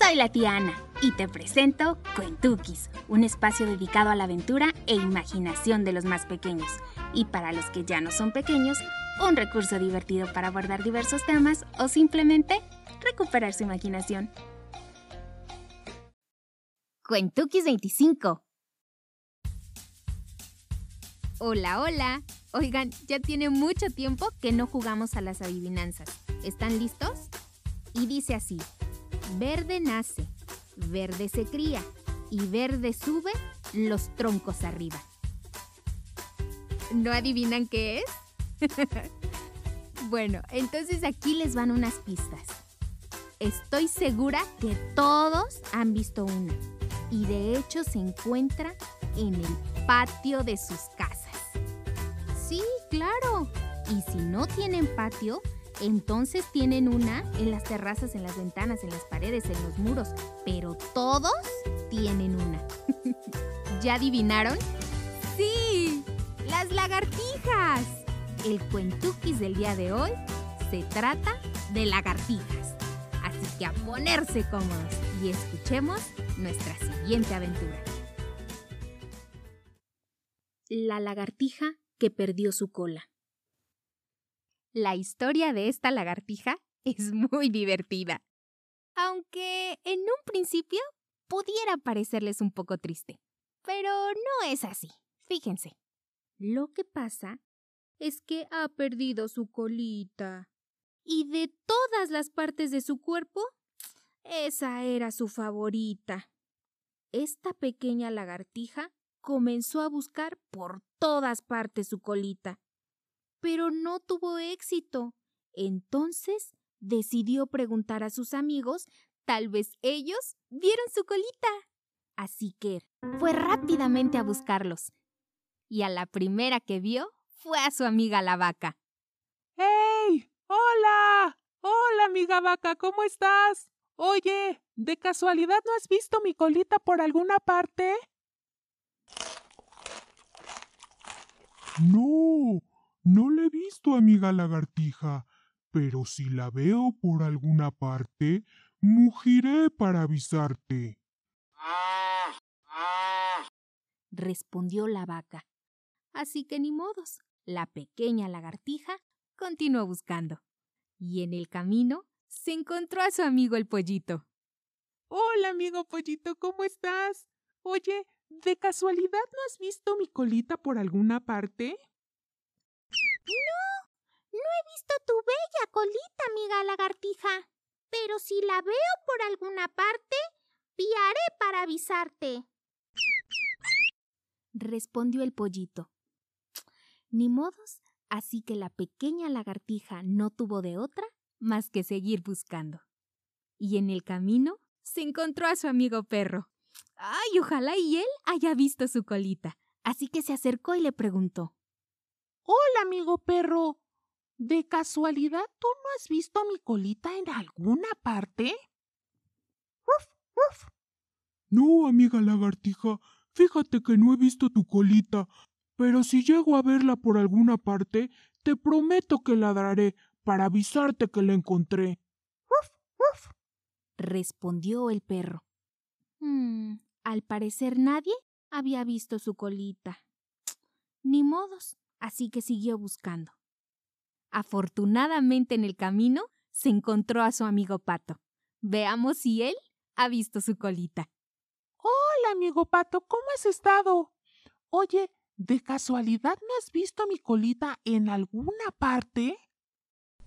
Soy la tía Ana y te presento Cuentukis, un espacio dedicado a la aventura e imaginación de los más pequeños. Y para los que ya no son pequeños, un recurso divertido para abordar diversos temas o simplemente recuperar su imaginación. Cuentukis 25 Hola, hola. Oigan, ya tiene mucho tiempo que no jugamos a las adivinanzas. ¿Están listos? Y dice así. Verde nace, verde se cría y verde sube los troncos arriba. ¿No adivinan qué es? bueno, entonces aquí les van unas pistas. Estoy segura que todos han visto una y de hecho se encuentra en el patio de sus casas. Sí, claro. Y si no tienen patio, entonces tienen una en las terrazas, en las ventanas, en las paredes, en los muros. Pero todos tienen una. ¿Ya adivinaron? ¡Sí! ¡Las lagartijas! El cuentuquis del día de hoy se trata de lagartijas. Así que a ponerse cómodos y escuchemos nuestra siguiente aventura. La lagartija que perdió su cola. La historia de esta lagartija es muy divertida, aunque en un principio pudiera parecerles un poco triste. Pero no es así, fíjense. Lo que pasa es que ha perdido su colita. Y de todas las partes de su cuerpo, esa era su favorita. Esta pequeña lagartija comenzó a buscar por todas partes su colita, pero no tuvo éxito. Entonces decidió preguntar a sus amigos, tal vez ellos vieron su colita. Así que fue rápidamente a buscarlos. Y a la primera que vio fue a su amiga la vaca. ¡Hey! ¡Hola! Hola, amiga vaca, ¿cómo estás? Oye, ¿de casualidad no has visto mi colita por alguna parte? No, no la he visto, amiga lagartija, pero si la veo por alguna parte, mugiré para avisarte. Respondió la vaca. Así que ni modos, la pequeña lagartija continuó buscando. Y en el camino se encontró a su amigo el pollito. Hola, amigo pollito, ¿cómo estás? Oye, ¿de casualidad no has visto mi colita por alguna parte? No, no he visto tu bella colita, amiga lagartija. Pero si la veo por alguna parte, piaré para avisarte. Respondió el pollito. Ni modos, así que la pequeña lagartija no tuvo de otra más que seguir buscando. Y en el camino se encontró a su amigo perro. Ay, ojalá y él haya visto su colita. Así que se acercó y le preguntó. Hola, amigo perro. ¿De casualidad tú no has visto mi colita en alguna parte? ¡Uf, uf! No, amiga lagartija, fíjate que no he visto tu colita, pero si llego a verla por alguna parte, te prometo que ladraré para avisarte que la encontré. ¡Uf, uf! respondió el perro. Hmm, al parecer nadie había visto su colita. Ni modos, así que siguió buscando. Afortunadamente en el camino se encontró a su amigo Pato. Veamos si él ha visto su colita. Hola, amigo Pato, ¿cómo has estado? Oye, ¿de casualidad no has visto mi colita en alguna parte?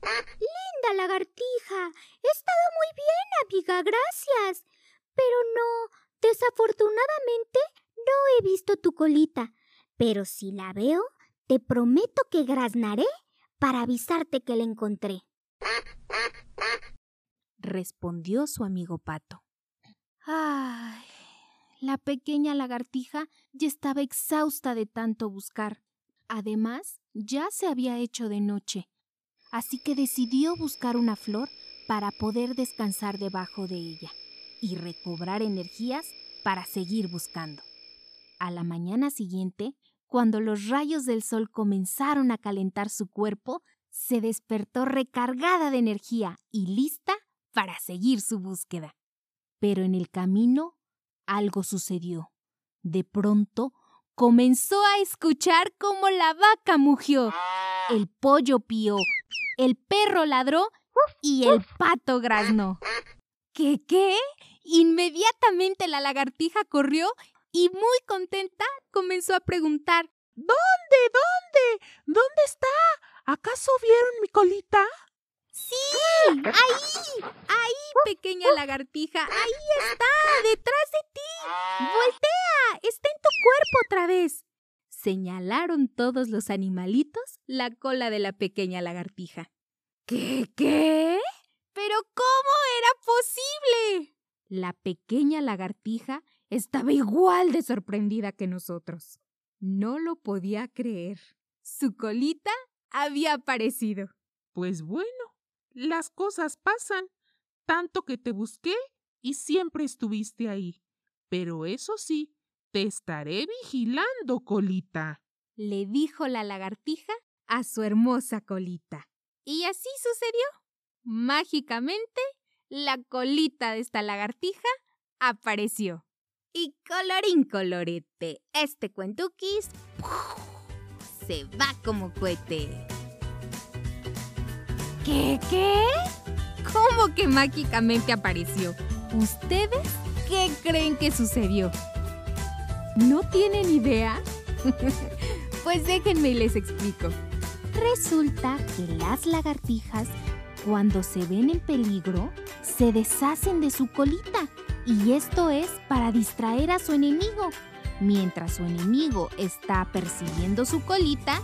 Linda lagartija, he estado muy bien, amiga, gracias. Pero no, desafortunadamente no he visto tu colita. Pero si la veo, te prometo que graznaré para avisarte que la encontré. Respondió su amigo Pato. Ay, la pequeña lagartija ya estaba exhausta de tanto buscar. Además, ya se había hecho de noche, así que decidió buscar una flor para poder descansar debajo de ella y recobrar energías para seguir buscando. A la mañana siguiente, cuando los rayos del sol comenzaron a calentar su cuerpo, se despertó recargada de energía y lista para seguir su búsqueda. Pero en el camino algo sucedió. De pronto comenzó a escuchar cómo la vaca mugió, el pollo pío, el perro ladró y el pato graznó. ¿Qué qué? Inmediatamente la lagartija corrió y muy contenta comenzó a preguntar ¿Dónde? ¿Dónde? ¿Dónde está? ¿Acaso vieron mi colita? Sí, ahí, ahí, pequeña lagartija, ahí está, detrás de ti. Voltea, está en tu cuerpo otra vez. Señalaron todos los animalitos la cola de la pequeña lagartija. ¿Qué? ¿Qué? ¿Pero cómo era posible? La pequeña lagartija estaba igual de sorprendida que nosotros. No lo podía creer. Su colita había aparecido. Pues bueno, las cosas pasan. Tanto que te busqué y siempre estuviste ahí. Pero eso sí, te estaré vigilando, colita. Le dijo la lagartija a su hermosa colita. Y así sucedió. Mágicamente, la colita de esta lagartija apareció. Y colorín colorete, este cuentuquis se va como cohete. ¿Qué? ¿Qué? ¿Cómo que mágicamente apareció? ¿Ustedes qué creen que sucedió? ¿No tienen idea? pues déjenme y les explico. Resulta que las lagartijas, cuando se ven en peligro, se deshacen de su colita. Y esto es para distraer a su enemigo. Mientras su enemigo está persiguiendo su colita,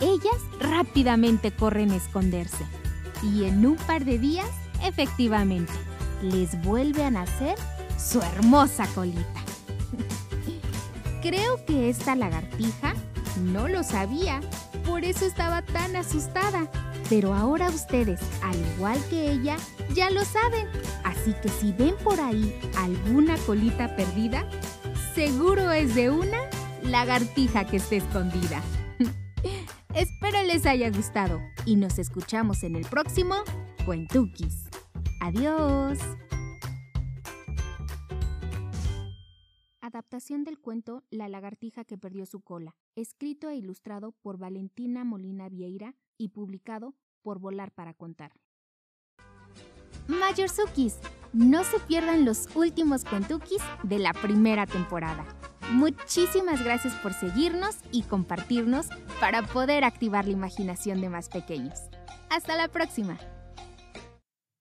ellas rápidamente corren a esconderse y en un par de días, efectivamente, les vuelve a nacer su hermosa colita. Creo que esta lagartija no lo sabía, por eso estaba tan asustada. Pero ahora ustedes, al igual que ella, ya lo saben. Así que si ven por ahí alguna colita perdida, seguro es de una lagartija que esté escondida. Espero les haya gustado y nos escuchamos en el próximo Cuentukis. Adiós. Adaptación del cuento La lagartija que perdió su cola, escrito e ilustrado por Valentina Molina Vieira y publicado por Volar para Contar. Mayorsukis, no se pierdan los últimos Cuentukis de la primera temporada. Muchísimas gracias por seguirnos y compartirnos para poder activar la imaginación de más pequeños. Hasta la próxima.